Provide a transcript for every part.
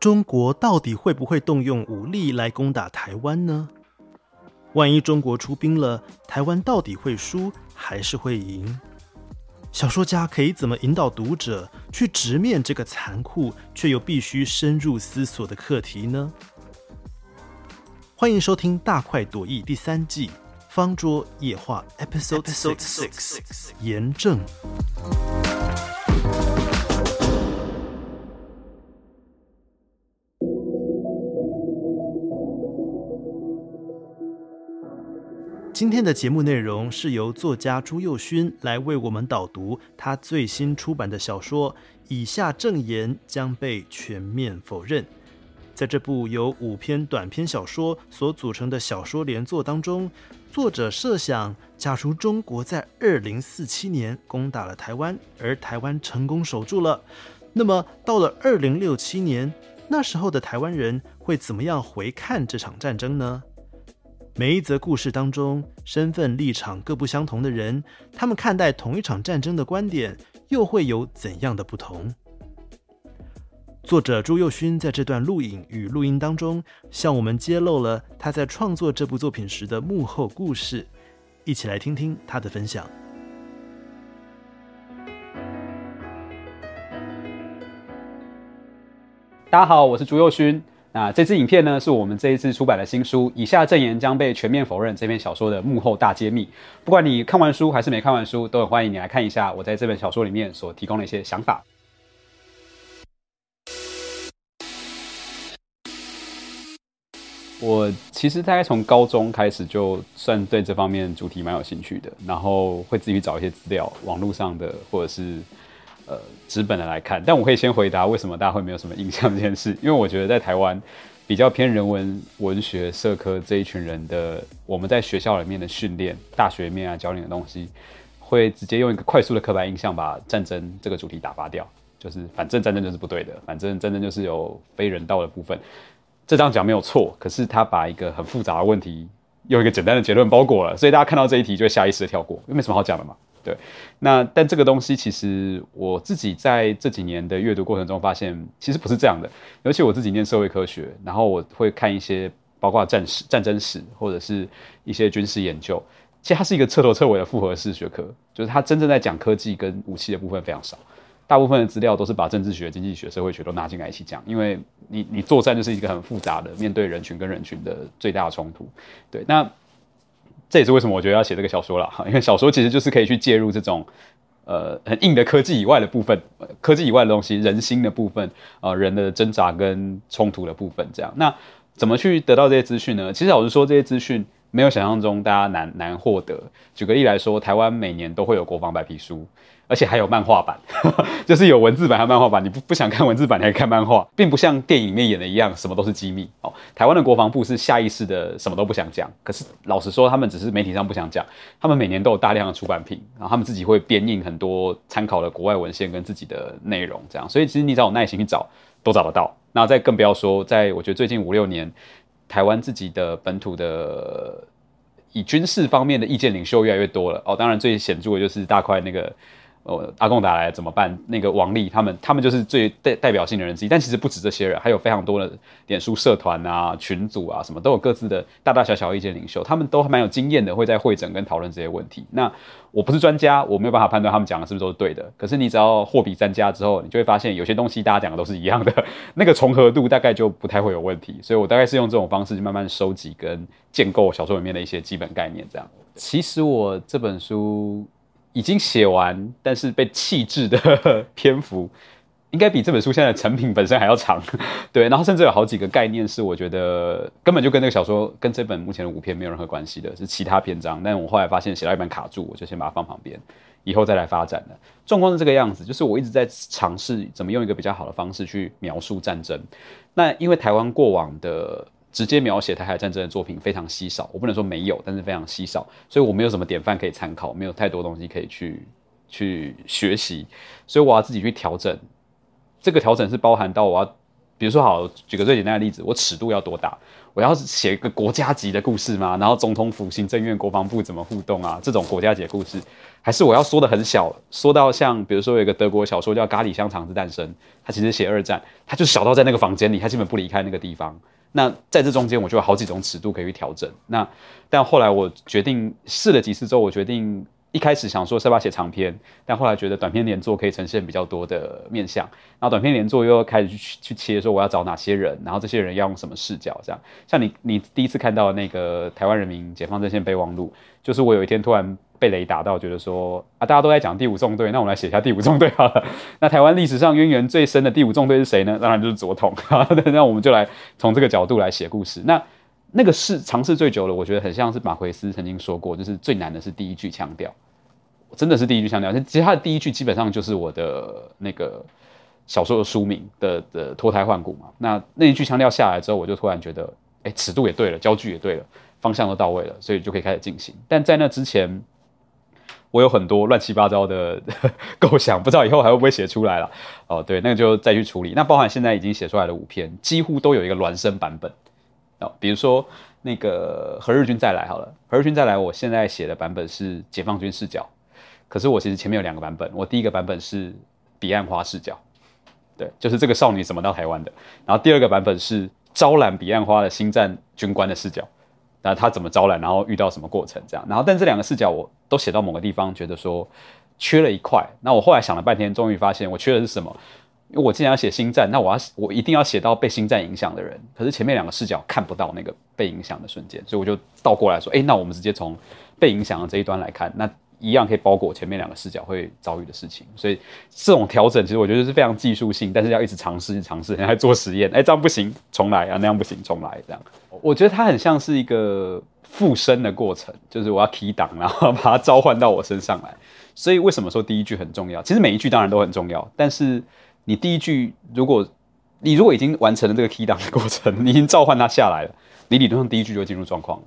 中国到底会不会动用武力来攻打台湾呢？万一中国出兵了，台湾到底会输还是会赢？小说家可以怎么引导读者去直面这个残酷却又必须深入思索的课题呢？欢迎收听《大快朵颐》第三季《方桌夜话》Episode Six，严正。今天的节目内容是由作家朱佑勋来为我们导读他最新出版的小说《以下证言将被全面否认》。在这部由五篇短篇小说所组成的小说连作当中，作者设想，假如中国在二零四七年攻打了台湾，而台湾成功守住了，那么到了二零六七年，那时候的台湾人会怎么样回看这场战争呢？每一则故事当中，身份立场各不相同的人，他们看待同一场战争的观点，又会有怎样的不同？作者朱佑勋在这段录影与录音当中，向我们揭露了他在创作这部作品时的幕后故事，一起来听听他的分享。大家好，我是朱佑勋。那这支影片呢，是我们这一次出版的新书《以下证言将被全面否认》这篇小说的幕后大揭秘。不管你看完书还是没看完书，都很欢迎你来看一下我在这本小说里面所提供的一些想法。我其实大概从高中开始就算对这方面主题蛮有兴趣的，然后会自己找一些资料，网络上的或者是。呃，纸本的来看，但我可以先回答为什么大家会没有什么印象这件事，因为我觉得在台湾比较偏人文、文学、社科这一群人的，我们在学校里面的训练、大学面啊教你的东西，会直接用一个快速的刻板印象把战争这个主题打发掉，就是反正战争就是不对的，反正战争就是有非人道的部分，这张讲没有错，可是他把一个很复杂的问题用一个简单的结论包裹了，所以大家看到这一题就会下意识的跳过，因为没什么好讲的嘛。对，那但这个东西其实我自己在这几年的阅读过程中发现，其实不是这样的。尤其我自己念社会科学，然后我会看一些包括战史、战争史或者是一些军事研究，其实它是一个彻头彻尾的复合式学科，就是它真正在讲科技跟武器的部分非常少，大部分的资料都是把政治学、经济学、社会学都拿进来一起讲，因为你你作战就是一个很复杂的面对人群跟人群的最大冲突。对，那。这也是为什么我觉得要写这个小说了哈，因为小说其实就是可以去介入这种呃很硬的科技以外的部分，科技以外的东西，人心的部分，呃人的挣扎跟冲突的部分，这样。那怎么去得到这些资讯呢？其实老实说，这些资讯没有想象中大家难难获得。举个例来说，台湾每年都会有国防白皮书。而且还有漫画版，就是有文字版和漫画版。你不不想看文字版，你还看漫画，并不像电影里面演的一样，什么都是机密哦。台湾的国防部是下意识的什么都不想讲，可是老实说，他们只是媒体上不想讲。他们每年都有大量的出版品，然后他们自己会编印很多参考的国外文献跟自己的内容，这样。所以其实你只要有耐心去找，都找得到。那再更不要说，在我觉得最近五六年，台湾自己的本土的以军事方面的意见领袖越来越多了哦。当然最显著的就是大块那个。哦，阿贡打来怎么办？那个王力他们，他们就是最代代表性的人之一。但其实不止这些人，还有非常多的脸书社团啊、群组啊，什么都有各自的大大小小意见领袖，他们都还蛮有经验的，会在会诊跟讨论这些问题。那我不是专家，我没有办法判断他们讲的是不是都是对的。可是你只要货比三家之后，你就会发现有些东西大家讲的都是一样的，那个重合度大概就不太会有问题。所以我大概是用这种方式去慢慢收集跟建构小说里面的一些基本概念。这样，其实我这本书。已经写完，但是被弃置的 篇幅，应该比这本书现在成品本身还要长。对，然后甚至有好几个概念是我觉得根本就跟那个小说跟这本目前的五篇没有任何关系的，是其他篇章。但我后来发现写到一半卡住，我就先把它放旁边，以后再来发展的。状况是这个样子，就是我一直在尝试怎么用一个比较好的方式去描述战争。那因为台湾过往的。直接描写台海战争的作品非常稀少，我不能说没有，但是非常稀少，所以我没有什么典范可以参考，没有太多东西可以去去学习，所以我要自己去调整。这个调整是包含到我要比如说好，举个最简单的例子，我尺度要多大？我要写一个国家级的故事吗？然后总统府、行政院、国防部怎么互动啊？这种国家级的故事，还是我要说的很小，说到像比如说有一个德国小说叫《咖喱香肠之诞生》，它其实写二战，它就小到在那个房间里，它基本不离开那个地方。那在这中间，我就有好几种尺度可以去调整。那但后来我决定试了几次之后，我决定。一开始想说是要写长篇，但后来觉得短篇连作可以呈现比较多的面向，然后短篇连作又开始去去切，说我要找哪些人，然后这些人要用什么视角，这样。像你你第一次看到那个台湾人民解放阵线备忘录，就是我有一天突然被雷打到，觉得说啊，大家都在讲第五纵队，那我们来写一下第五纵队好了。那台湾历史上渊源最深的第五纵队是谁呢？当然就是左统。那我们就来从这个角度来写故事。那那个是尝试最久了，我觉得很像是马奎斯曾经说过，就是最难的是第一句腔调，真的是第一句腔调。其实他的第一句基本上就是我的那个小说的书名的的脱胎换骨嘛。那那一句腔调下来之后，我就突然觉得，哎，尺度也对了，焦距也对了，方向都到位了，所以就可以开始进行。但在那之前，我有很多乱七八糟的 构想，不知道以后还会不会写出来了。哦，对，那就再去处理。那包含现在已经写出来的五篇，几乎都有一个孪生版本。哦，比如说那个何日君再来好了，何日君再来，我现在写的版本是解放军视角，可是我其实前面有两个版本，我第一个版本是彼岸花视角，对，就是这个少女怎么到台湾的，然后第二个版本是招揽彼岸花的星战军官的视角，那他怎么招揽，然后遇到什么过程这样，然后但这两个视角我都写到某个地方，觉得说缺了一块，那我后来想了半天，终于发现我缺的是什么。因为我既然要写星战，那我要我一定要写到被星战影响的人。可是前面两个视角看不到那个被影响的瞬间，所以我就倒过来说：，哎，那我们直接从被影响的这一端来看，那一样可以包裹前面两个视角会遭遇的事情。所以这种调整其实我觉得是非常技术性，但是要一直尝试、尝试，还做实验。哎，这样不行，重来啊；那样不行，重来。这样，我觉得它很像是一个附身的过程，就是我要提档，然后把它召唤到我身上来。所以为什么说第一句很重要？其实每一句当然都很重要，但是。你第一句，如果你如果已经完成了这个 key 档的过程，你已经召唤它下来了，你理论上第一句就进入状况了。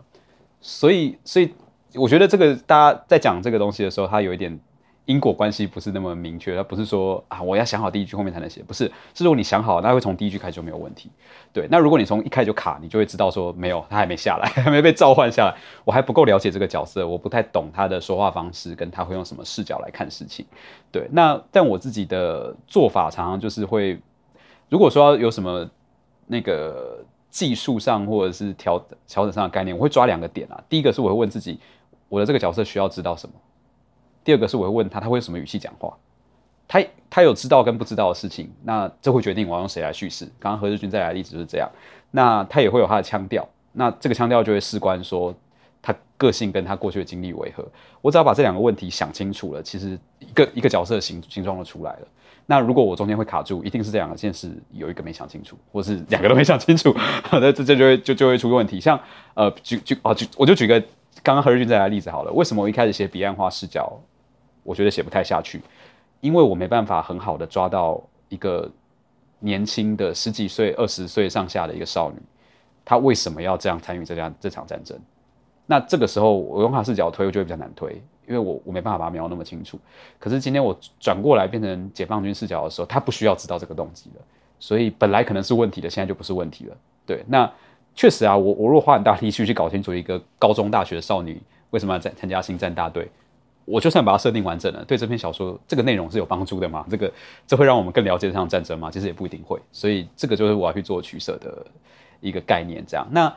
所以，所以我觉得这个大家在讲这个东西的时候，它有一点因果关系不是那么明确。它不是说啊，我要想好第一句后面才能写，不是。是如果你想好，那会从第一句开始就没有问题。对，那如果你从一开始就卡，你就会知道说没有，他还没下来，还没被召唤下来，我还不够了解这个角色，我不太懂他的说话方式，跟他会用什么视角来看事情。对，那但我自己的做法常常就是会，如果说有什么那个技术上或者是调调整上的概念，我会抓两个点啊。第一个是我会问自己，我的这个角色需要知道什么；第二个是我会问他，他会用什么语气讲话。他他有知道跟不知道的事情，那这会决定我要用谁来叙事。刚刚何日君再来的例子就是这样。那他也会有他的腔调，那这个腔调就会事关说。他个性跟他过去的经历为何？我只要把这两个问题想清楚了，其实一个一个角色的形形状就出来了。那如果我中间会卡住，一定是这两件事有一个没想清楚，或是两个都没想清楚，那这这就会就就会出问题。像呃举举哦举我就举个刚刚何日君在的例子好了。为什么我一开始写彼岸花视角，我觉得写不太下去？因为我没办法很好的抓到一个年轻的十几岁、二十岁上下的一个少女，她为什么要这样参与这样这场战争？那这个时候我用她视角推，我就会比较难推，因为我我没办法把它描那么清楚。可是今天我转过来变成解放军视角的时候，她不需要知道这个动机了，所以本来可能是问题的，现在就不是问题了。对，那确实啊，我我如果花很大力气去搞清楚一个高中大学的少女为什么要在参加星战大队，我就算把它设定完整了，对这篇小说这个内容是有帮助的吗？这个这会让我们更了解这场战争吗？其实也不一定会。所以这个就是我要去做取舍的一个概念。这样，那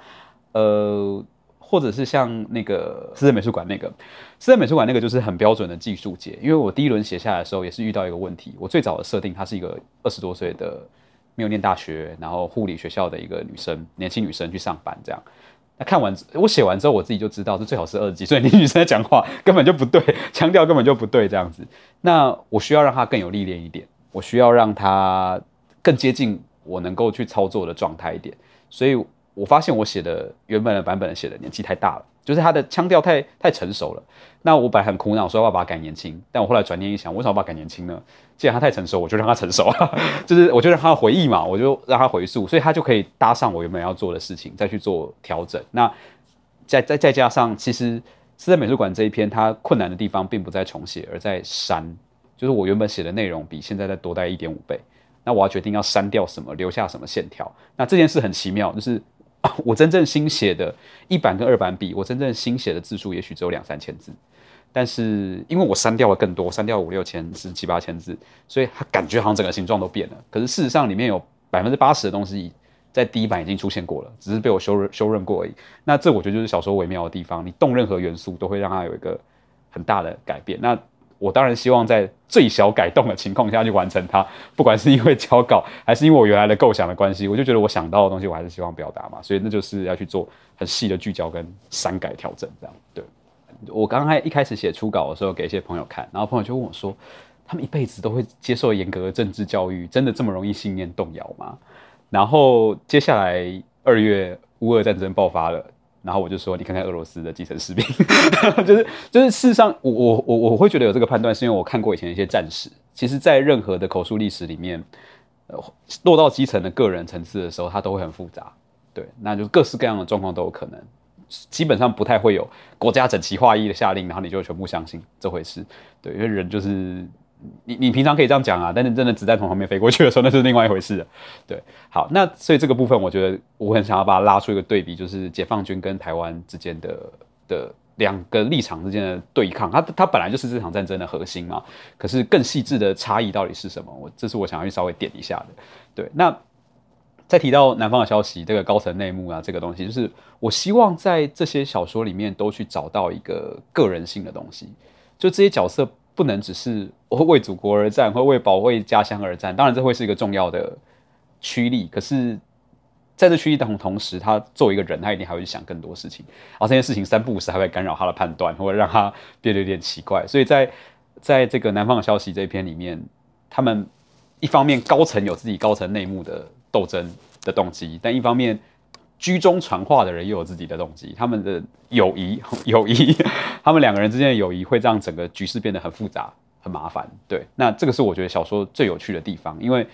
呃。或者是像那个私人美术馆那个，私人美术馆那个就是很标准的技术节。因为我第一轮写下来的时候，也是遇到一个问题。我最早的设定，她是一个二十多岁的没有念大学，然后护理学校的一个女生，年轻女生去上班这样。那看完我写完之后，我自己就知道，这最好是二十几岁的女生在讲话，根本就不对，腔调根本就不对这样子。那我需要让她更有历练一点，我需要让她更接近我能够去操作的状态一点，所以。我发现我写的原本的版本写的年纪太大了，就是他的腔调太太成熟了。那我本来很苦恼，说要把它改年轻，但我后来转念一想，为什么把它改年轻呢？既然他太成熟，我就让他成熟，就是我就让他回忆嘛，我就让他回溯，所以他就可以搭上我原本要做的事情，再去做调整。那再再再加上，其实是在美术馆这一篇，它困难的地方并不在重写，而在删，就是我原本写的内容比现在再多带一点五倍。那我要决定要删掉什么，留下什么线条。那这件事很奇妙，就是我真正新写的一版跟二版比，我真正新写的字数也许只有两三千字，但是因为我删掉了更多，删掉五六千字、七八千字，所以它感觉好像整个形状都变了。可是事实上里面有百分之八十的东西在第一版已经出现过了，只是被我修修润过而已。那这我觉得就是小说微妙的地方，你动任何元素都会让它有一个很大的改变。那我当然希望在最小改动的情况下去完成它，不管是因为交稿，还是因为我原来的构想的关系，我就觉得我想到的东西，我还是希望表达嘛，所以那就是要去做很细的聚焦跟删改调整，这样。对我刚刚一开始写初稿的时候，给一些朋友看，然后朋友就问我说，他们一辈子都会接受严格的政治教育，真的这么容易信念动摇吗？然后接下来二月乌俄战争爆发了。然后我就说，你看看俄罗斯的基层士兵，就是就是事实上，我我我我会觉得有这个判断，是因为我看过以前一些战史。其实，在任何的口述历史里面，呃，落到基层的个人层次的时候，它都会很复杂。对，那就各式各样的状况都有可能，基本上不太会有国家整齐划一的下令，然后你就全部相信这回事。对，因为人就是。你你平常可以这样讲啊，但是真的子弹从旁边飞过去的时候，那是另外一回事了。对，好，那所以这个部分，我觉得我很想要把它拉出一个对比，就是解放军跟台湾之间的的两个立场之间的对抗。它它本来就是这场战争的核心嘛，可是更细致的差异到底是什么？我这是我想要去稍微点一下的。对，那再提到南方的消息，这个高层内幕啊，这个东西，就是我希望在这些小说里面都去找到一个个人性的东西，就这些角色。不能只是会为祖国而战，或为保卫家乡而战。当然，这会是一个重要的驱力。可是，在这驱力同同时，他作为一个人，他一定还会去想更多事情。而这件事情三不五时还会干扰他的判断，或者让他变得有点奇怪。所以在在这个南方的消息这一篇里面，他们一方面高层有自己高层内幕的斗争的动机，但一方面。居中传话的人又有自己的动机，他们的友谊，友谊，他们两个人之间的友谊会让整个局势变得很复杂、很麻烦。对，那这个是我觉得小说最有趣的地方，因为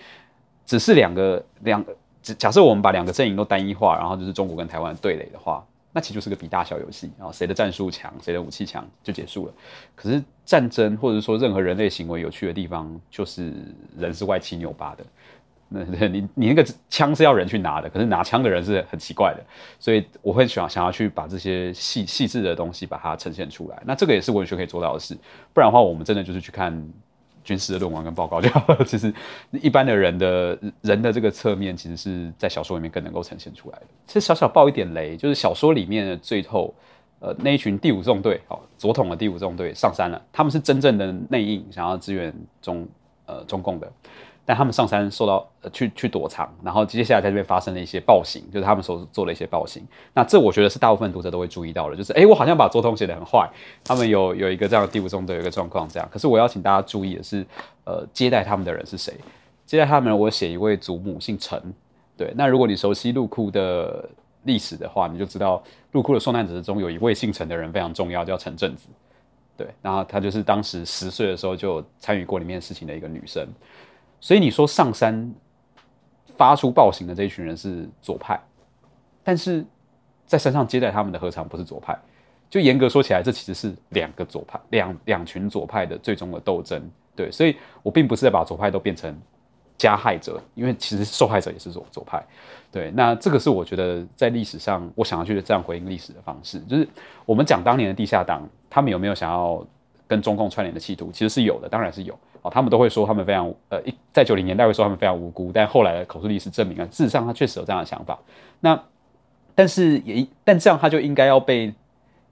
只是两个两，假设我们把两个阵营都单一化，然后就是中国跟台湾对垒的话，那其实就是个比大小游戏，啊谁的战术强，谁的武器强就结束了。可是战争或者说任何人类行为有趣的地方，就是人是歪七扭八的。那你你那个枪是要人去拿的，可是拿枪的人是很奇怪的，所以我会想想要去把这些细细致的东西把它呈现出来。那这个也是文学可以做到的事，不然的话，我们真的就是去看军事的论文跟报告就好了。其实一般的人的人的这个侧面，其实是在小说里面更能够呈现出来的。其实小小爆一点雷，就是小说里面的最后，呃，那一群第五纵队，哦，左统的第五纵队上山了，他们是真正的内应，想要支援中呃中共的。但他们上山受到呃去去躲藏，然后接下来在这边发生了一些暴行，就是他们所做了一些暴行。那这我觉得是大部分读者都会注意到的，就是哎，我好像把周通写得很坏。他们有有一个这样的第五中的一个状况这样，可是我要请大家注意的是，呃，接待他们的人是谁？接待他们，我写一位祖母姓陈。对，那如果你熟悉陆库的历史的话，你就知道陆库的受难者之中有一位姓陈的人非常重要，叫陈正子。对，然后他就是当时十岁的时候就参与过里面事情的一个女生。所以你说上山发出暴行的这一群人是左派，但是在山上接待他们的何尝不是左派？就严格说起来，这其实是两个左派，两两群左派的最终的斗争。对，所以我并不是在把左派都变成加害者，因为其实受害者也是左左派。对，那这个是我觉得在历史上我想要去这样回应历史的方式，就是我们讲当年的地下党，他们有没有想要跟中共串联的企图？其实是有的，当然是有。哦，他们都会说他们非常呃，在九零年代会说他们非常无辜，但后来的口述历史证明啊，事实上他确实有这样的想法。那但是也但这样他就应该要被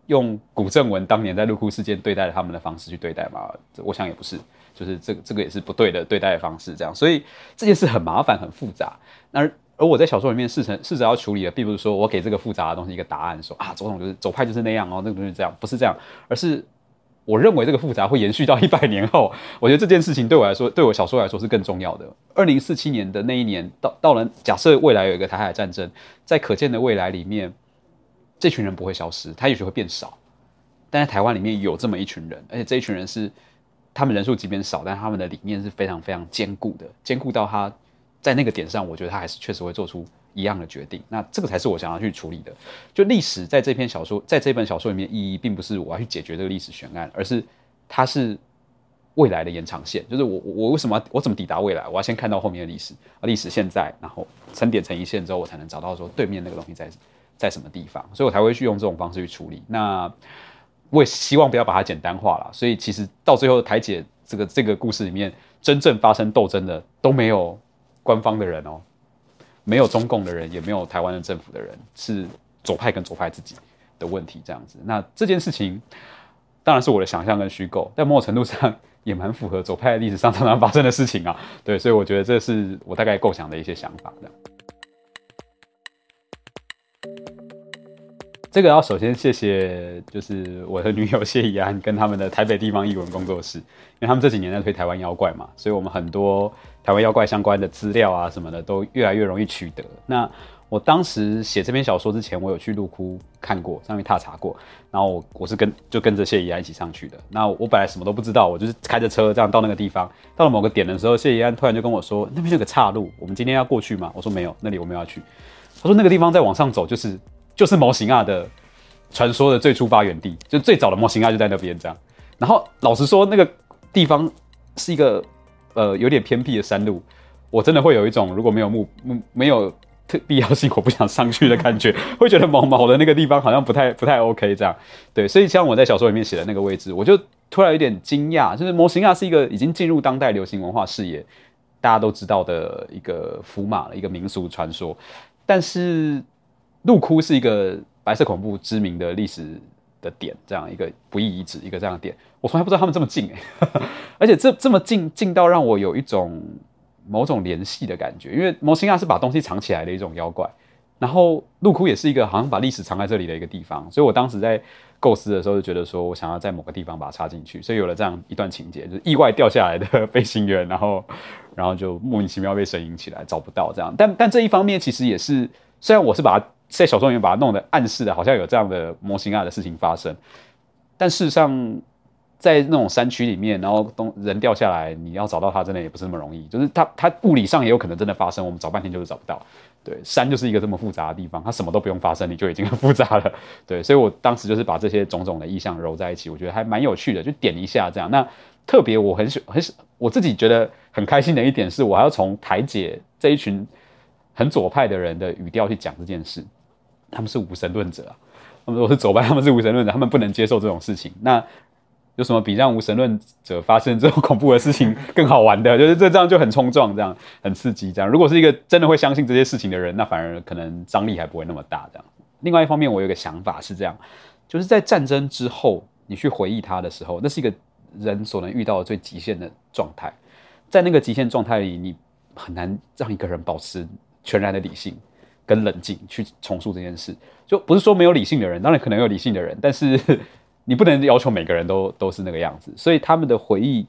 用古正文当年在入库事件对待他们的方式去对待吗？我想也不是，就是这个这个也是不对的对待的方式。这样，所以这件事很麻烦很复杂。那而我在小说里面试成试着要处理的，并不是说我给这个复杂的东西一个答案，说啊，总统就是走派就是那样哦，那个东西这样，不是这样，而是。我认为这个复杂会延续到一百年后。我觉得这件事情对我来说，对我小说来说是更重要的。二零四七年的那一年到到了，假设未来有一个台海战争，在可见的未来里面，这群人不会消失，他也许会变少。但在台湾里面有这么一群人，而且这一群人是他们人数即便少，但他们的理念是非常非常坚固的，坚固到他在那个点上，我觉得他还是确实会做出。一样的决定，那这个才是我想要去处理的。就历史在这篇小说，在这本小说里面意义，并不是我要去解决这个历史悬案，而是它是未来的延长线，就是我我为什么我怎么抵达未来？我要先看到后面的历史，历史现在，然后层点成一线之后，我才能找到说对面那个东西在在什么地方，所以我才会去用这种方式去处理。那我也希望不要把它简单化了，所以其实到最后台姐这个这个故事里面，真正发生斗争的都没有官方的人哦，没有中共的人，也没有台湾的政府的人，是左派跟左派自己的问题这样子。那这件事情当然是我的想象跟虚构，在某种程度上也蛮符合左派历史上常常发生的事情啊。对，所以我觉得这是我大概构想的一些想法这样。这个要首先谢谢，就是我的女友谢怡安跟他们的台北地方译文工作室，因为他们这几年在推台湾妖怪嘛，所以我们很多台湾妖怪相关的资料啊什么的都越来越容易取得。那我当时写这篇小说之前，我有去鹿窟看过，上面踏查过，然后我我是跟就跟着谢怡安一起上去的。那我本来什么都不知道，我就是开着车这样到那个地方，到了某个点的时候，谢怡安突然就跟我说：“那边有个岔路，我们今天要过去吗？”我说：“没有，那里我们要去。”他说：“那个地方再往上走就是。”就是模型啊的传说的最初发源地，就最早的模型啊就在那边这样。然后老实说，那个地方是一个呃有点偏僻的山路，我真的会有一种如果没有目目没有特必要性，我不想上去的感觉，会觉得毛毛的那个地方好像不太不太 OK 这样。对，所以像我在小说里面写的那个位置，我就突然有点惊讶，就是模型啊是一个已经进入当代流行文化视野，大家都知道的一个福马的一个民俗传说，但是。陆窟是一个白色恐怖知名的历史的点，这样一个不易遗址，一个这样的点，我从来不知道他们这么近哎，而且这这么近近到让我有一种某种联系的感觉，因为摩西亚是把东西藏起来的一种妖怪，然后陆窟也是一个好像把历史藏在这里的一个地方，所以我当时在构思的时候就觉得说我想要在某个地方把它插进去，所以有了这样一段情节，就是意外掉下来的飞行员，然后然后就莫名其妙被神隐起来，找不到这样，但但这一方面其实也是，虽然我是把它。在小说里面把它弄得暗示的，好像有这样的模型啊的事情发生，但事实上，在那种山区里面，然后东人掉下来，你要找到它，真的也不是那么容易。就是它，它物理上也有可能真的发生，我们找半天就是找不到。对，山就是一个这么复杂的地方，它什么都不用发生，你就已经很复杂了。对，所以我当时就是把这些种种的意象揉在一起，我觉得还蛮有趣的，就点一下这样。那特别我很喜很喜，我自己觉得很开心的一点是，我还要从台姐这一群很左派的人的语调去讲这件事。他们是无神论者，他们我是走吧，他们是无神论者，他们不能接受这种事情。那有什么比让无神论者发生这种恐怖的事情更好玩的？就是这这样就很冲撞，这样很刺激。这样如果是一个真的会相信这些事情的人，那反而可能张力还不会那么大。这样。另外一方面，我有个想法是这样，就是在战争之后，你去回忆它的时候，那是一个人所能遇到的最极限的状态。在那个极限状态里，你很难让一个人保持全然的理性。跟冷静去重塑这件事，就不是说没有理性的人，当然可能有理性的人，但是 你不能要求每个人都都是那个样子。所以他们的回忆，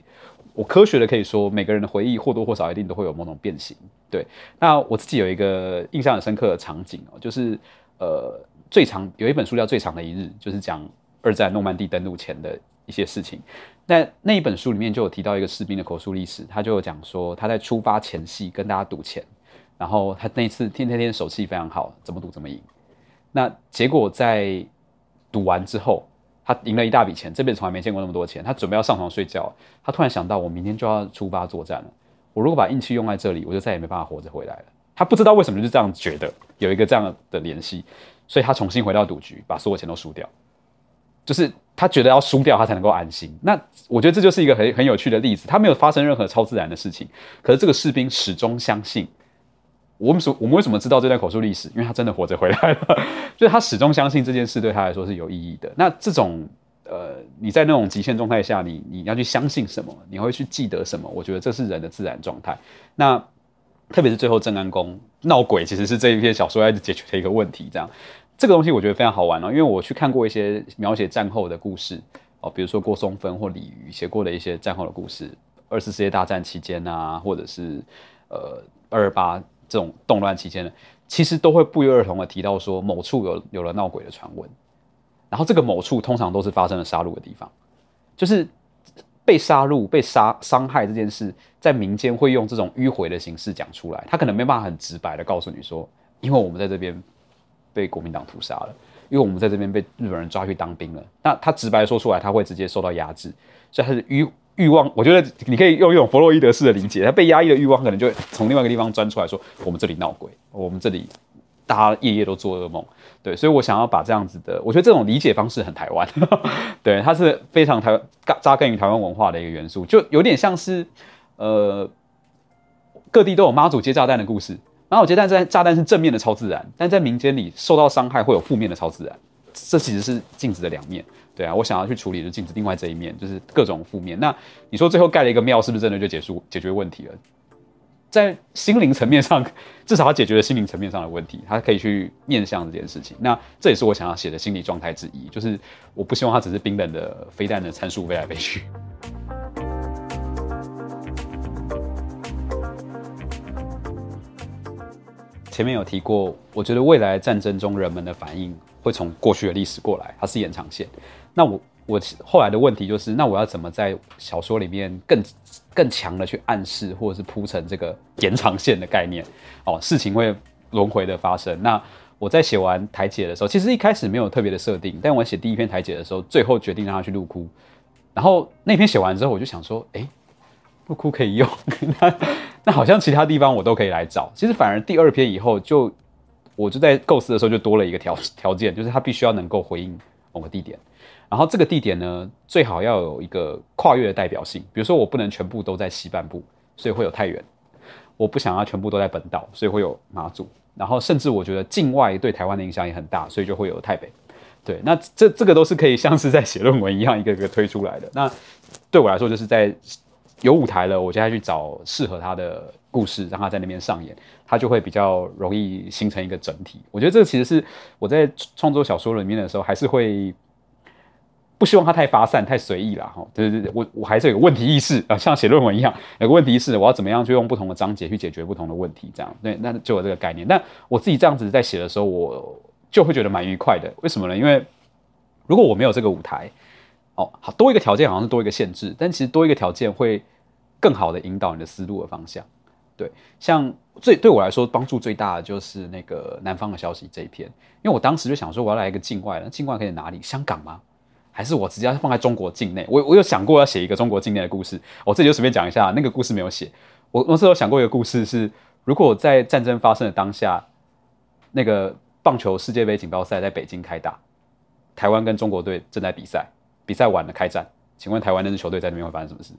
我科学的可以说，每个人的回忆或多或少一定都会有某种变形。对，那我自己有一个印象很深刻的场景哦，就是呃，最长有一本书叫《最长的一日》，就是讲二战诺曼底登陆前的一些事情。那那一本书里面就有提到一个士兵的口述历史，他就有讲说他在出发前夕跟大家赌钱。然后他那次天天天手气非常好，怎么赌怎么赢。那结果在赌完之后，他赢了一大笔钱，这辈子从来没见过那么多钱。他准备要上床睡觉，他突然想到，我明天就要出发作战了。我如果把运气用在这里，我就再也没办法活着回来了。他不知道为什么就这样觉得，有一个这样的联系，所以他重新回到赌局，把所有钱都输掉。就是他觉得要输掉，他才能够安心。那我觉得这就是一个很很有趣的例子。他没有发生任何超自然的事情，可是这个士兵始终相信。我们说，我们为什么知道这段口述历史？因为他真的活着回来了，就是他始终相信这件事对他来说是有意义的。那这种，呃，你在那种极限状态下，你你要去相信什么？你会去记得什么？我觉得这是人的自然状态。那特别是最后正安宫闹鬼，其实是这一篇小说要解决的一个问题。这样，这个东西我觉得非常好玩哦，因为我去看过一些描写战后的故事哦，比如说郭松芬或李渔写过的一些战后的故事，二次世界大战期间啊，或者是呃二二八。这种动乱期间呢，其实都会不约而同的提到说某处有有了闹鬼的传闻，然后这个某处通常都是发生了杀戮的地方，就是被杀戮、被杀伤害这件事，在民间会用这种迂回的形式讲出来，他可能没办法很直白的告诉你说，因为我们在这边被国民党屠杀了，因为我们在这边被日本人抓去当兵了，那他直白说出来，他会直接受到压制，所以他是迂欲望，我觉得你可以用一种弗洛伊德式的理解，他被压抑的欲望可能就从另外一个地方钻出来说，我们这里闹鬼，我们这里大家夜夜都做噩梦。对，所以我想要把这样子的，我觉得这种理解方式很台湾，对，它是非常台扎根于台湾文化的一个元素，就有点像是呃各地都有妈祖接炸弹的故事，妈祖接炸弹炸弹是正面的超自然，但在民间里受到伤害会有负面的超自然，这其实是镜子的两面。对啊，我想要去处理的镜子另外这一面，就是各种负面。那你说最后盖了一个庙，是不是真的就结束解决问题了？在心灵层面上，至少他解决了心灵层面上的问题，他可以去面向这件事情。那这也是我想要写的心理状态之一，就是我不希望他只是冰冷的飞弹的参数飞来飞去。前面有提过，我觉得未来战争中人们的反应会从过去的历史过来，它是延长线。那我。我后来的问题就是，那我要怎么在小说里面更更强的去暗示，或者是铺成这个延长线的概念？哦，事情会轮回的发生。那我在写完台解的时候，其实一开始没有特别的设定，但我写第一篇台解的时候，最后决定让他去入窟。然后那篇写完之后，我就想说，哎，入窟可以用，那好像其他地方我都可以来找。其实反而第二篇以后，就我就在构思的时候就多了一个条 条件，就是它必须要能够回应某个地点。然后这个地点呢，最好要有一个跨越的代表性。比如说，我不能全部都在西半部，所以会有太原；我不想要全部都在本岛，所以会有马祖。然后，甚至我觉得境外对台湾的影响也很大，所以就会有台北。对，那这这个都是可以像是在写论文一样，一个个推出来的。那对我来说，就是在有舞台了，我就要去找适合他的故事，让他在那边上演，他就会比较容易形成一个整体。我觉得这个其实是我在创作小说里面的时候，还是会。不希望它太发散、太随意了哈。对对对，我我还是有问题意识啊，像写论文一样，有个问题意识，我要怎么样去用不同的章节去解决不同的问题，这样对，那就有这个概念。但我自己这样子在写的时候，我就会觉得蛮愉快的。为什么呢？因为如果我没有这个舞台，哦，好多一个条件好像是多一个限制，但其实多一个条件会更好的引导你的思路的方向。对，像最对我来说帮助最大的就是那个南方的消息这一篇，因为我当时就想说我要来一个境外的，境外可以哪里？香港吗？还是我直接放在中国境内，我我有想过要写一个中国境内的故事，我自己就随便讲一下，那个故事没有写。我我是有想过一个故事，是如果在战争发生的当下，那个棒球世界杯锦标赛在北京开打，台湾跟中国队正在比赛，比赛晚了开战，请问台湾那支球队在那边会发生什么事？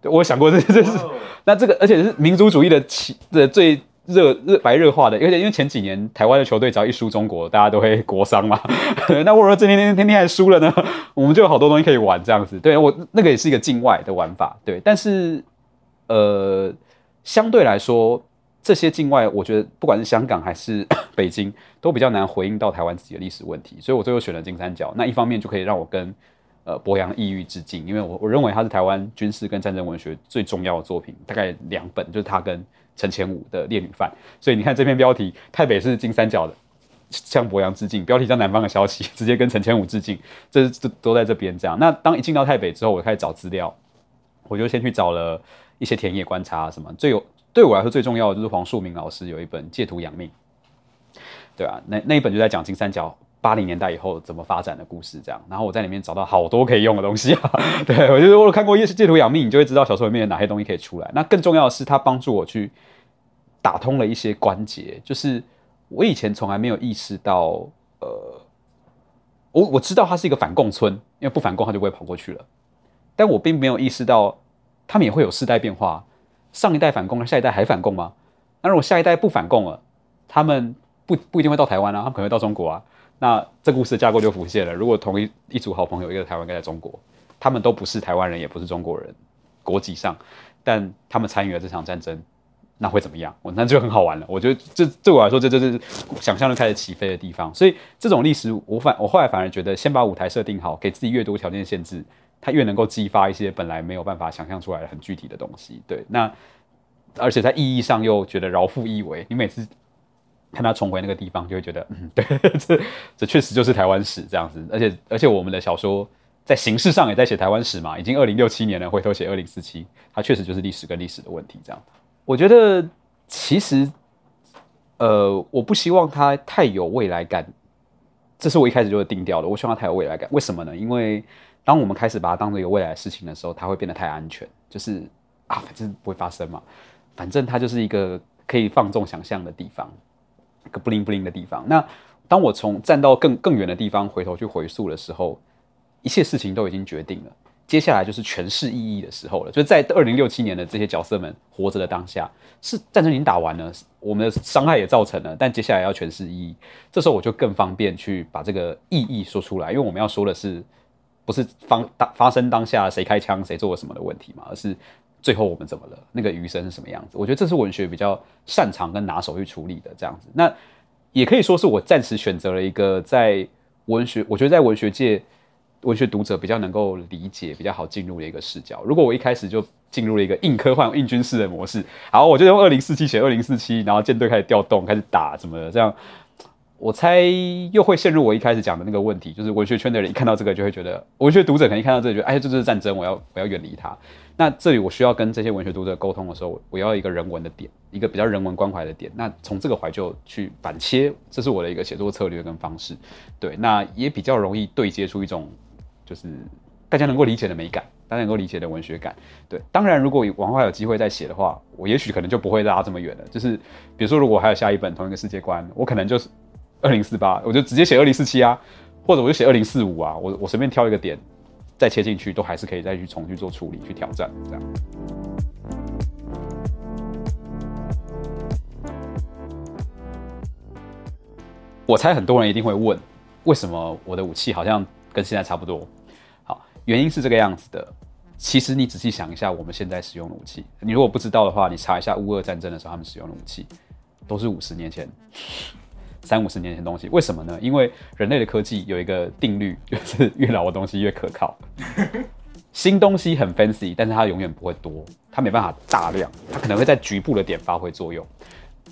对我想过这 这是，那这个而且是民族主义的起的最。热热白热化的，而且因为前几年台湾的球队只要一输中国，大家都会国伤嘛。那如果说这天天天天还输了呢，我们就有好多东西可以玩这样子。对我那个也是一个境外的玩法，对。但是呃，相对来说，这些境外，我觉得不管是香港还是 北京，都比较难回应到台湾自己的历史问题。所以我最后选了金三角。那一方面就可以让我跟呃博洋异域致敬，因为我我认为他是台湾军事跟战争文学最重要的作品，大概两本就是他跟。陈前武的烈女犯，所以你看这篇标题，台北是金三角的，向博洋致敬；标题叫南方的消息，直接跟陈前武致敬，这这都在这边这样。那当一进到台北之后，我开始找资料，我就先去找了一些田野观察什么。最有对我来说最重要的就是黄树明老师有一本《借图养命》，对啊，那那一本就在讲金三角。八零年代以后怎么发展的故事，这样，然后我在里面找到好多可以用的东西啊。对我就是我看过《夜视借图养命》，你就会知道小说里面有哪些东西可以出来。那更重要的是，它帮助我去打通了一些关节，就是我以前从来没有意识到，呃，我我知道它是一个反共村，因为不反共它就不会跑过去了，但我并没有意识到他们也会有世代变化，上一代反共了，下一代还反共吗？那如果下一代不反共了，他们不不一定会到台湾啊，他们可能会到中国啊。那这故事的架构就浮现了。如果同一一组好朋友，一个台湾，一个在中国，他们都不是台湾人，也不是中国人，国籍上，但他们参与了这场战争，那会怎么样？我那就很好玩了。我觉得这对我来说，这就是想象力开始起飞的地方。所以这种历史，我反我后来反而觉得，先把舞台设定好，给自己越多条件限制，它越能够激发一些本来没有办法想象出来的很具体的东西。对，那而且在意义上又觉得饶富意为，你每次。看他重回那个地方，就会觉得，嗯，对，这这确实就是台湾史这样子。而且而且，我们的小说在形式上也在写台湾史嘛，已经二零六七年了，回头写二零四七，它确实就是历史跟历史的问题这样。我觉得其实，呃，我不希望它太有未来感，这是我一开始就会定调的。我希望它太有未来感，为什么呢？因为当我们开始把它当做一个未来的事情的时候，它会变得太安全，就是啊，反正不会发生嘛，反正它就是一个可以放纵想象的地方，个不灵不灵的地方。那当我从站到更更远的地方回头去回溯的时候，一切事情都已经决定了。接下来就是诠释意义的时候了。就在二零六七年的这些角色们活着的当下，是战争已经打完了，我们的伤害也造成了，但接下来要诠释意义。这时候我就更方便去把这个意义说出来，因为我们要说的是，不是发当发生当下谁开枪谁做了什么的问题嘛，而是最后我们怎么了，那个余生是什么样子。我觉得这是文学比较擅长跟拿手去处理的这样子。那也可以说是我暂时选择了一个在文学，我觉得在文学界。文学读者比较能够理解，比较好进入的一个视角。如果我一开始就进入了一个硬科幻、硬军事的模式，好，我就用二零四七写二零四七，然后舰队开始调动，开始打，什么的？这样，我猜又会陷入我一开始讲的那个问题，就是文学圈的人一看到这个就会觉得，文学读者肯定看到这个，觉得哎，这就是战争，我要我要远离它。那这里我需要跟这些文学读者沟通的时候，我要一个人文的点，一个比较人文关怀的点。那从这个怀旧去反切，这是我的一个写作策略跟方式。对，那也比较容易对接出一种。就是大家能够理解的美感，大家能够理解的文学感。对，当然，如果往后有机会再写的话，我也许可能就不会拉这么远了。就是比如说，如果还有下一本同一个世界观，我可能就是二零四八，我就直接写二零四七啊，或者我就写二零四五啊，我我随便挑一个点再切进去，都还是可以再去重去做处理，去挑战这样。我猜很多人一定会问，为什么我的武器好像？跟现在差不多，好，原因是这个样子的。其实你仔细想一下，我们现在使用的武器，你如果不知道的话，你查一下乌俄战争的时候他们使用的武器，都是五十年前、三五十年前东西。为什么呢？因为人类的科技有一个定律，就是越老的东西越可靠。新东西很 fancy，但是它永远不会多，它没办法大量，它可能会在局部的点发挥作用。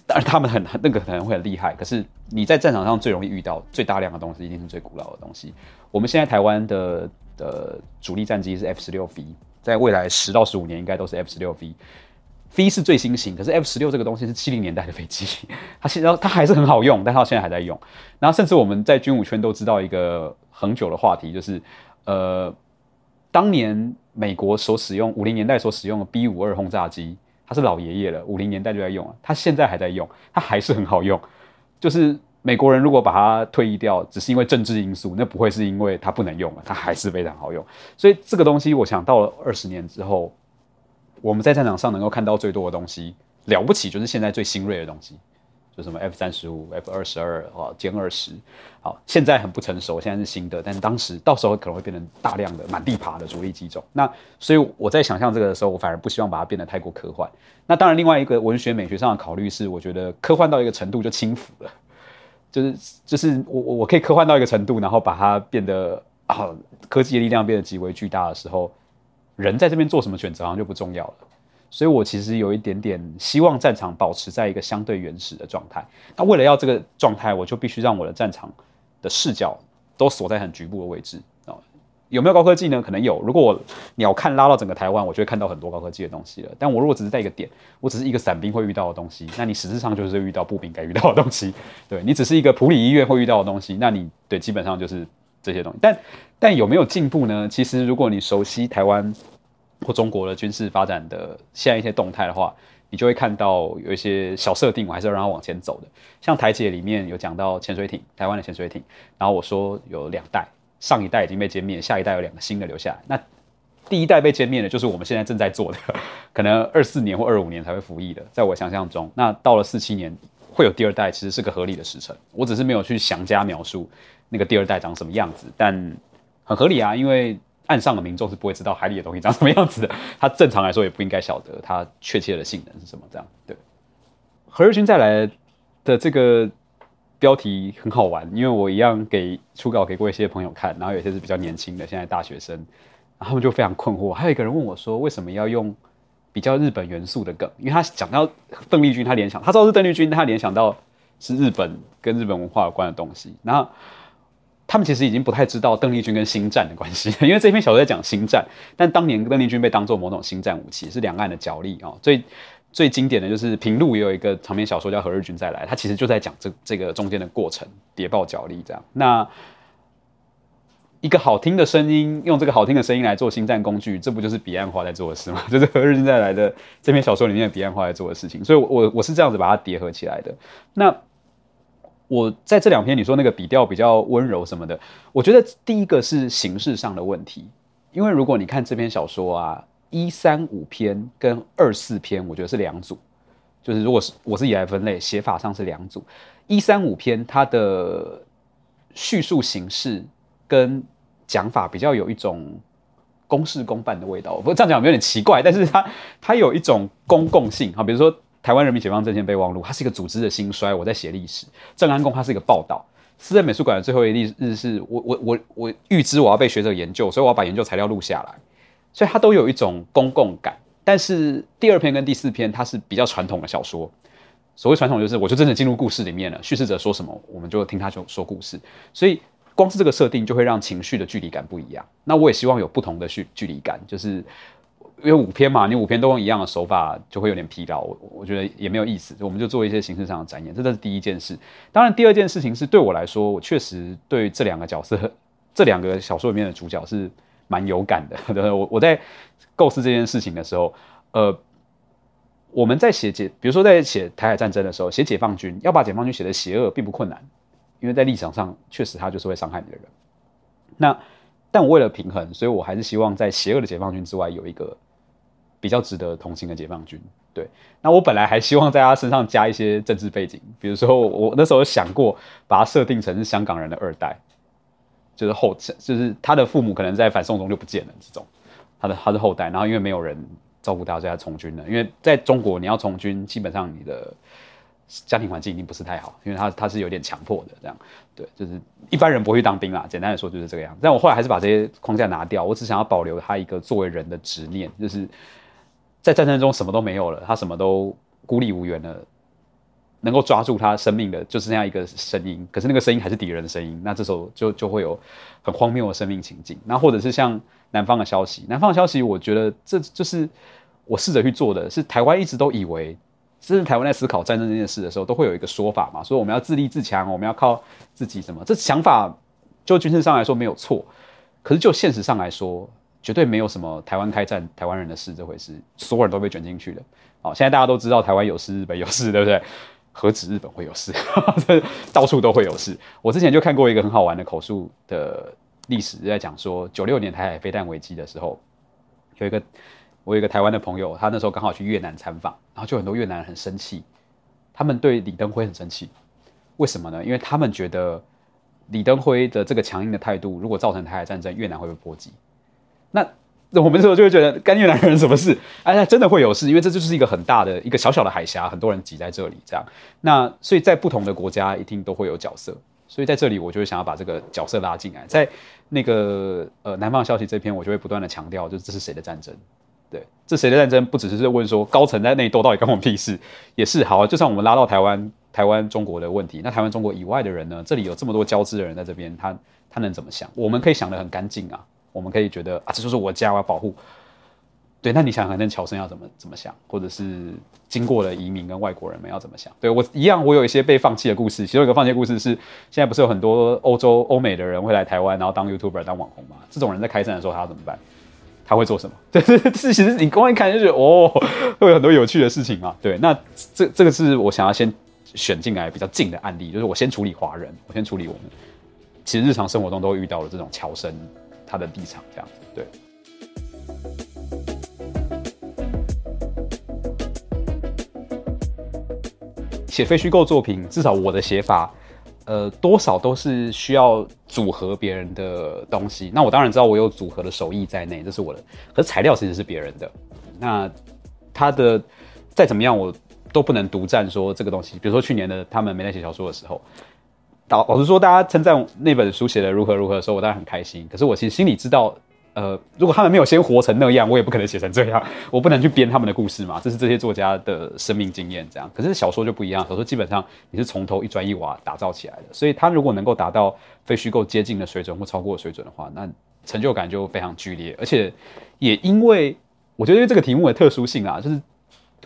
但是他们很很那个可能会很厉害，可是你在战场上最容易遇到最大量的东西，一定是最古老的东西。我们现在台湾的的主力战机是 F 十六 V，在未来十到十五年应该都是 F 十六，V 是最新型，可是 F 十六这个东西是七零年代的飞机，它现在它还是很好用，但它现在还在用。然后甚至我们在军武圈都知道一个很久的话题，就是呃，当年美国所使用五零年代所使用的 B 五二轰炸机。它是老爷爷了，五零年代就在用了，它现在还在用，它还是很好用。就是美国人如果把它退役掉，只是因为政治因素，那不会是因为它不能用了，它还是非常好用。所以这个东西，我想到了二十年之后，我们在战场上能够看到最多的东西，了不起就是现在最新锐的东西。就什么 F 三十五、F 二十二啊、歼二十，好，现在很不成熟，现在是新的，但当时到时候可能会变成大量的满地爬的主力机种。那所以我在想象这个的时候，我反而不希望把它变得太过科幻。那当然，另外一个文学美学上的考虑是，我觉得科幻到一个程度就轻浮了，就是就是我我我可以科幻到一个程度，然后把它变得啊科技的力量变得极为巨大的时候，人在这边做什么选择好像就不重要了。所以我其实有一点点希望战场保持在一个相对原始的状态。那为了要这个状态，我就必须让我的战场的视角都锁在很局部的位置啊。有没有高科技呢？可能有。如果我鸟看拉到整个台湾，我就会看到很多高科技的东西了。但我如果只是在一个点，我只是一个伞兵会遇到的东西，那你实质上就是遇到步兵该遇到的东西。对你只是一个普里医院会遇到的东西，那你对基本上就是这些东西。但但有没有进步呢？其实如果你熟悉台湾。或中国的军事发展的现在一些动态的话，你就会看到有一些小设定，我还是要让它往前走的。像台姐里面有讲到潜水艇，台湾的潜水艇，然后我说有两代，上一代已经被歼灭，下一代有两个新的留下来。那第一代被歼灭的，就是我们现在正在做的，可能二四年或二五年才会服役的，在我想象中，那到了四七年会有第二代，其实是个合理的时辰。我只是没有去详加描述那个第二代长什么样子，但很合理啊，因为。岸上的民众是不会知道海里的东西长什么样子的，他正常来说也不应该晓得它确切的性能是什么。这样对，何日君再来的这个标题很好玩，因为我一样给初稿给过一些朋友看，然后有些是比较年轻的，现在大学生，然后他们就非常困惑。还有一个人问我说，为什么要用比较日本元素的梗？因为他讲到邓丽君，他联想他知道是邓丽君，他联想到是日本跟日本文化有关的东西，然后。他们其实已经不太知道邓丽君跟星战的关系，因为这篇小说在讲星战，但当年邓丽君被当做某种星战武器，是两岸的角力啊。最最经典的就是平路也有一个长篇小说叫《何日君再来》，他其实就在讲这这个中间的过程，谍报角力这样。那一个好听的声音，用这个好听的声音来做星战工具，这不就是彼岸花在做的事吗？就是《何日君再来》的这篇小说里面的彼岸花在做的事情。所以，我我是这样子把它叠合起来的。那我在这两篇你说那个笔调比较温柔什么的，我觉得第一个是形式上的问题，因为如果你看这篇小说啊，一三五篇跟二四篇，我觉得是两组。就是如果是我是以来分类，写法上是两组。一三五篇它的叙述形式跟讲法比较有一种公事公办的味道，不过这样讲有点奇怪，但是它它有一种公共性啊，比如说台湾人民解放阵线备忘录，它是一个组织的兴衰，我在写历史；郑安宫它是一个报道；私人美术馆的最后一日日是我我我我预知我要被学者研究，所以我要把研究材料录下来，所以它都有一种公共感。但是第二篇跟第四篇它是比较传统的小说，所谓传统就是我就真的进入故事里面了，叙事者说什么我们就听他就说故事，所以。光是这个设定就会让情绪的距离感不一样。那我也希望有不同的距距离感，就是因为五篇嘛，你五篇都用一样的手法，就会有点疲劳。我我觉得也没有意思，我们就做一些形式上的展演，这这是第一件事。当然，第二件事情是对我来说，我确实对这两个角色，这两个小说里面的主角是蛮有感的。我 我在构思这件事情的时候，呃，我们在写解，比如说在写台海战争的时候，写解放军要把解放军写的邪恶，并不困难。因为在立场上，确实他就是会伤害你的人。那，但我为了平衡，所以我还是希望在邪恶的解放军之外，有一个比较值得同情的解放军。对，那我本来还希望在他身上加一些政治背景，比如说我那时候想过把他设定成是香港人的二代，就是后，就是他的父母可能在反送中就不见了这种，他的他的后代，然后因为没有人照顾他，所以他从军了。因为在中国，你要从军，基本上你的。家庭环境一定不是太好，因为他他是有点强迫的，这样对，就是一般人不会当兵啦。简单的说就是这个样子。但我后来还是把这些框架拿掉，我只想要保留他一个作为人的执念，就是在战争中什么都没有了，他什么都孤立无援了，能够抓住他生命的就是那样一个声音，可是那个声音还是敌人的声音，那这时候就就会有很荒谬的生命情境。那或者是像南方的消息，南方的消息，我觉得这就是我试着去做的，是台湾一直都以为。甚至台湾在思考战争这件事的时候，都会有一个说法嘛，说我们要自立自强，我们要靠自己什么？这想法就军事上来说没有错，可是就现实上来说，绝对没有什么台湾开战台湾人的事这回事，所有人都被卷进去了。好，现在大家都知道台湾有事，日本有事，对不对？何止日本会有事，到处都会有事。我之前就看过一个很好玩的口述的历史，在讲说九六年台海飞弹危机的时候，有一个。我有一个台湾的朋友，他那时候刚好去越南参访，然后就很多越南人很生气，他们对李登辉很生气，为什么呢？因为他们觉得李登辉的这个强硬的态度，如果造成台海战争，越南会被波及。那我们这时候就会觉得干越南人什么事？哎，真的会有事，因为这就是一个很大的一个小小的海峡，很多人挤在这里，这样。那所以在不同的国家一定都会有角色，所以在这里我就会想要把这个角色拉进来，在那个呃南方消息这篇，我就会不断的强调，就是这是谁的战争。对，这谁的战争不只是问说高层在内斗到底关我们屁事，也是好。就算我们拉到台湾、台湾、中国的问题，那台湾、中国以外的人呢？这里有这么多交织的人在这边，他他能怎么想？我们可以想得很干净啊，我们可以觉得啊，这就是我家，我要保护。对，那你想想，那乔生要怎么怎么想，或者是经过了移民跟外国人们要怎么想？对我一样，我有一些被放弃的故事。其中一个放弃的故事是，现在不是有很多欧洲、欧美的人会来台湾，然后当 YouTuber、当网红吗？这种人在开战的时候，他要怎么办？他会做什么？对，是其实你光一看就觉得哦，会有很多有趣的事情嘛。对，那这这个是我想要先选进来比较近的案例，就是我先处理华人，我先处理我们其实日常生活中都会遇到的这种侨生他的立场这样子。对，写非虚构作品，至少我的写法。呃，多少都是需要组合别人的东西。那我当然知道我有组合的手艺在内，这是我的。可是材料其实是别人的。那他的再怎么样，我都不能独占说这个东西。比如说去年的他们没在写小说的时候，老老实说，大家称赞那本书写的如何如何的时候，我当然很开心。可是我其实心里知道。呃，如果他们没有先活成那样，我也不可能写成这样。我不能去编他们的故事嘛，这是这些作家的生命经验。这样，可是小说就不一样，小说基本上你是从头一砖一瓦打造起来的。所以，他如果能够达到非虚构接近的水准或超过水准的话，那成就感就非常剧烈。而且，也因为我觉得因为这个题目的特殊性啊，就是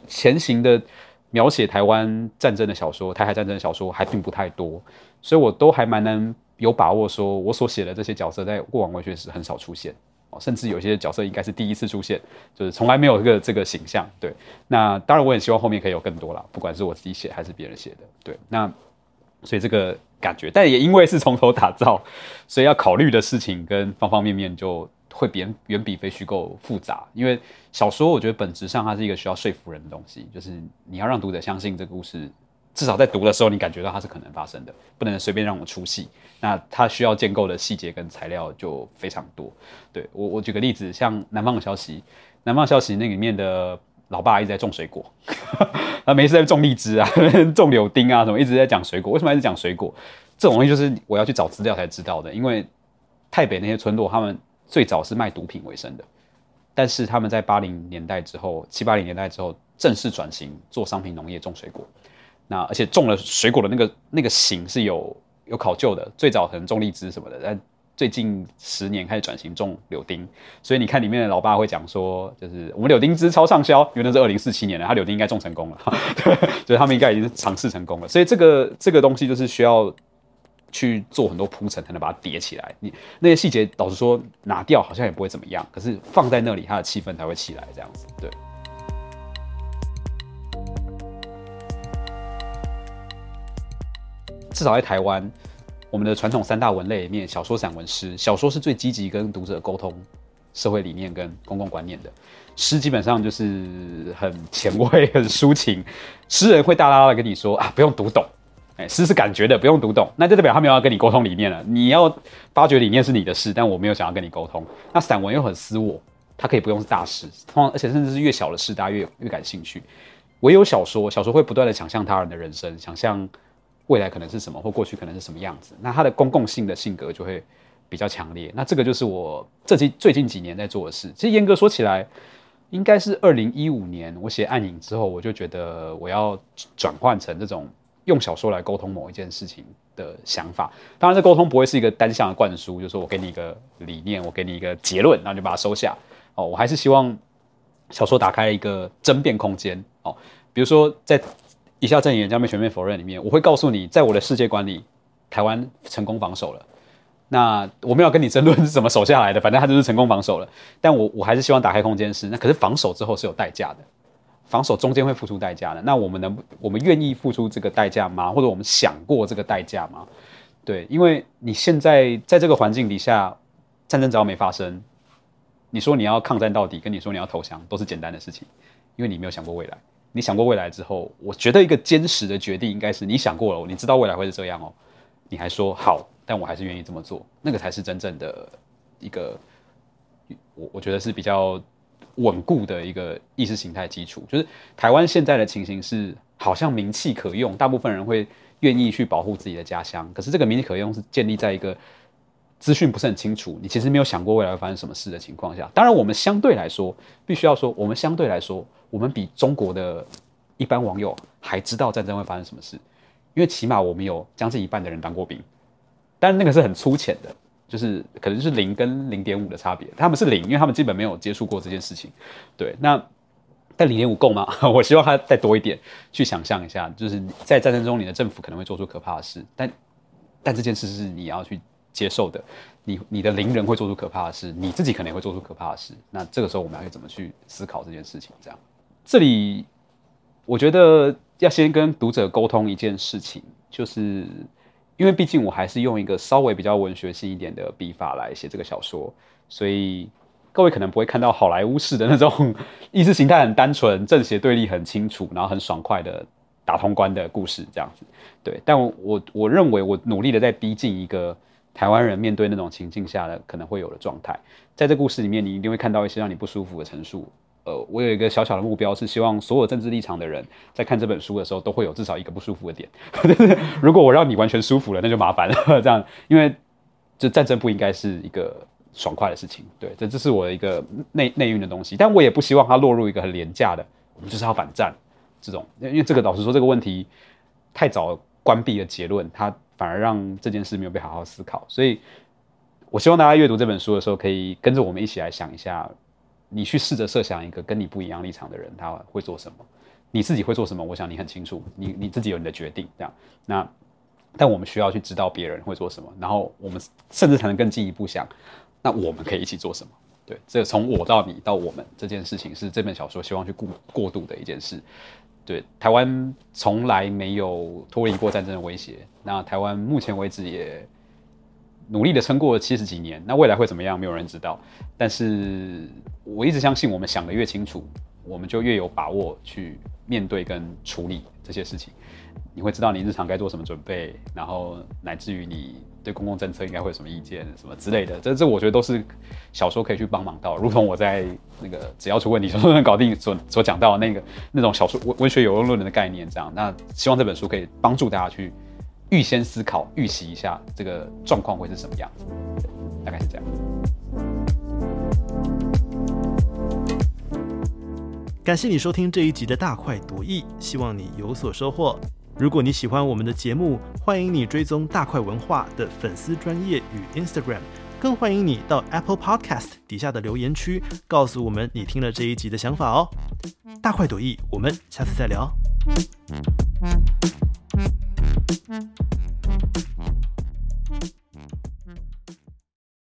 前行的描写台湾战争的小说、台海战争的小说还并不太多，所以我都还蛮能有把握说，我所写的这些角色在过往文学史很少出现哦，甚至有些角色应该是第一次出现，就是从来没有一个这个形象。对，那当然我也希望后面可以有更多啦，不管是我自己写还是别人写的。对，那所以这个感觉，但也因为是从头打造，所以要考虑的事情跟方方面面就会比远比非虚构复杂。因为小说我觉得本质上它是一个需要说服人的东西，就是你要让读者相信这个故事。至少在读的时候，你感觉到它是可能发生的，不能随便让我出戏。那它需要建构的细节跟材料就非常多。对我，我举个例子，像《南方的消息》，《南方的消息》那里面的老爸一直在种水果，他没事在种荔枝啊，种柳丁啊，什么一直在讲水果。为什么一直讲水果？这种东西就是我要去找资料才知道的。因为台北那些村落，他们最早是卖毒品为生的，但是他们在八零年代之后，七八零年代之后，正式转型做商品农业，种水果。那而且种了水果的那个那个型是有有考究的，最早可能种荔枝什么的，但最近十年开始转型种柳丁，所以你看里面的老爸会讲说，就是我们柳丁汁超畅销，因为那是二零四七年的，他柳丁应该种成功了，对，所以他们应该已经尝试成功了，所以这个这个东西就是需要去做很多铺陈才能把它叠起来，你那些细节老实说拿掉好像也不会怎么样，可是放在那里，它的气氛才会起来这样子，对。至少在台湾，我们的传统三大文类里面，小说、散文、诗，小说是最积极跟读者沟通社会理念跟公共观念的，诗基本上就是很前卫、很抒情，诗人会大大的跟你说啊，不用读懂，哎，诗是感觉的，不用读懂，那就代表他没有要跟你沟通理念了。你要发掘理念是你的事，但我没有想要跟你沟通。那散文又很私我，它可以不用是大师，通而且甚至是越小的事，大家越越感兴趣。唯有小说，小说会不断的想象他人的人生，想象。未来可能是什么，或过去可能是什么样子？那他的公共性的性格就会比较强烈。那这个就是我这近最近几年在做的事。其实严格说起来，应该是二零一五年我写《暗影》之后，我就觉得我要转换成这种用小说来沟通某一件事情的想法。当然，这沟通不会是一个单向的灌输，就是说我给你一个理念，我给你一个结论，然后就把它收下。哦，我还是希望小说打开一个争辩空间。哦，比如说在。以下证言将被全面否认。里面我会告诉你，在我的世界观里，台湾成功防守了。那我们要跟你争论是怎么守下来的，反正他就是成功防守了。但我我还是希望打开空间是，那可是防守之后是有代价的，防守中间会付出代价的。那我们能，我们愿意付出这个代价吗？或者我们想过这个代价吗？对，因为你现在在这个环境底下，战争只要没发生，你说你要抗战到底，跟你说你要投降，都是简单的事情，因为你没有想过未来。你想过未来之后，我觉得一个坚实的决定应该是你想过了，你知道未来会是这样哦，你还说好，但我还是愿意这么做，那个才是真正的一个，我我觉得是比较稳固的一个意识形态基础。就是台湾现在的情形是，好像名气可用，大部分人会愿意去保护自己的家乡，可是这个名气可用是建立在一个。资讯不是很清楚，你其实没有想过未来会发生什么事的情况下，当然我们相对来说，必须要说，我们相对来说，我们比中国的一般网友还知道战争会发生什么事，因为起码我们有将近一半的人当过兵，但那个是很粗浅的，就是可能是零跟零点五的差别，他们是零，因为他们基本没有接触过这件事情。对，那但零点五够吗？我希望他再多一点，去想象一下，就是在战争中，你的政府可能会做出可怕的事，但但这件事是你要去。接受的，你你的邻人会做出可怕的事，你自己可能也会做出可怕的事。那这个时候我们要怎么去思考这件事情？这样，这里我觉得要先跟读者沟通一件事情，就是因为毕竟我还是用一个稍微比较文学性一点的笔法来写这个小说，所以各位可能不会看到好莱坞式的那种 意识形态很单纯、正邪对立很清楚，然后很爽快的打通关的故事这样子。对，但我我认为我努力的在逼近一个。台湾人面对那种情境下的可能会有的状态，在这故事里面，你一定会看到一些让你不舒服的陈述。呃，我有一个小小的目标，是希望所有政治立场的人在看这本书的时候，都会有至少一个不舒服的点。如果我让你完全舒服了，那就麻烦了。这样，因为这战争不应该是一个爽快的事情。对，这这是我的一个内内蕴的东西，但我也不希望它落入一个很廉价的，我们就是要反战这种。因为这个老实说，这个问题太早关闭了结论，它。反而让这件事没有被好好思考，所以我希望大家阅读这本书的时候，可以跟着我们一起来想一下，你去试着设想一个跟你不一样立场的人，他会做什么？你自己会做什么？我想你很清楚，你你自己有你的决定。这样，那但我们需要去知道别人会做什么，然后我们甚至才能更进一步想，那我们可以一起做什么？对，这从我到你到我们这件事情，是这本小说希望去过过渡的一件事。对，台湾从来没有脱离过战争的威胁，那台湾目前为止也努力的撑过七十几年，那未来会怎么样，没有人知道。但是我一直相信，我们想的越清楚，我们就越有把握去面对跟处理这些事情。你会知道你日常该做什么准备，然后乃至于你对公共政策应该会有什么意见，什么之类的。这这我觉得都是小说可以去帮忙到。如同我在那个只要出问题，小说能搞定所所讲到的那个那种小说文文学有用论的概念，这样。那希望这本书可以帮助大家去预先思考、预习一下这个状况会是什么样子，大概是这样。感谢你收听这一集的大快朵颐，希望你有所收获。如果你喜欢我们的节目，欢迎你追踪大快文化的粉丝专业与 Instagram，更欢迎你到 Apple Podcast 底下的留言区告诉我们你听了这一集的想法哦。大快朵颐，我们下次再聊。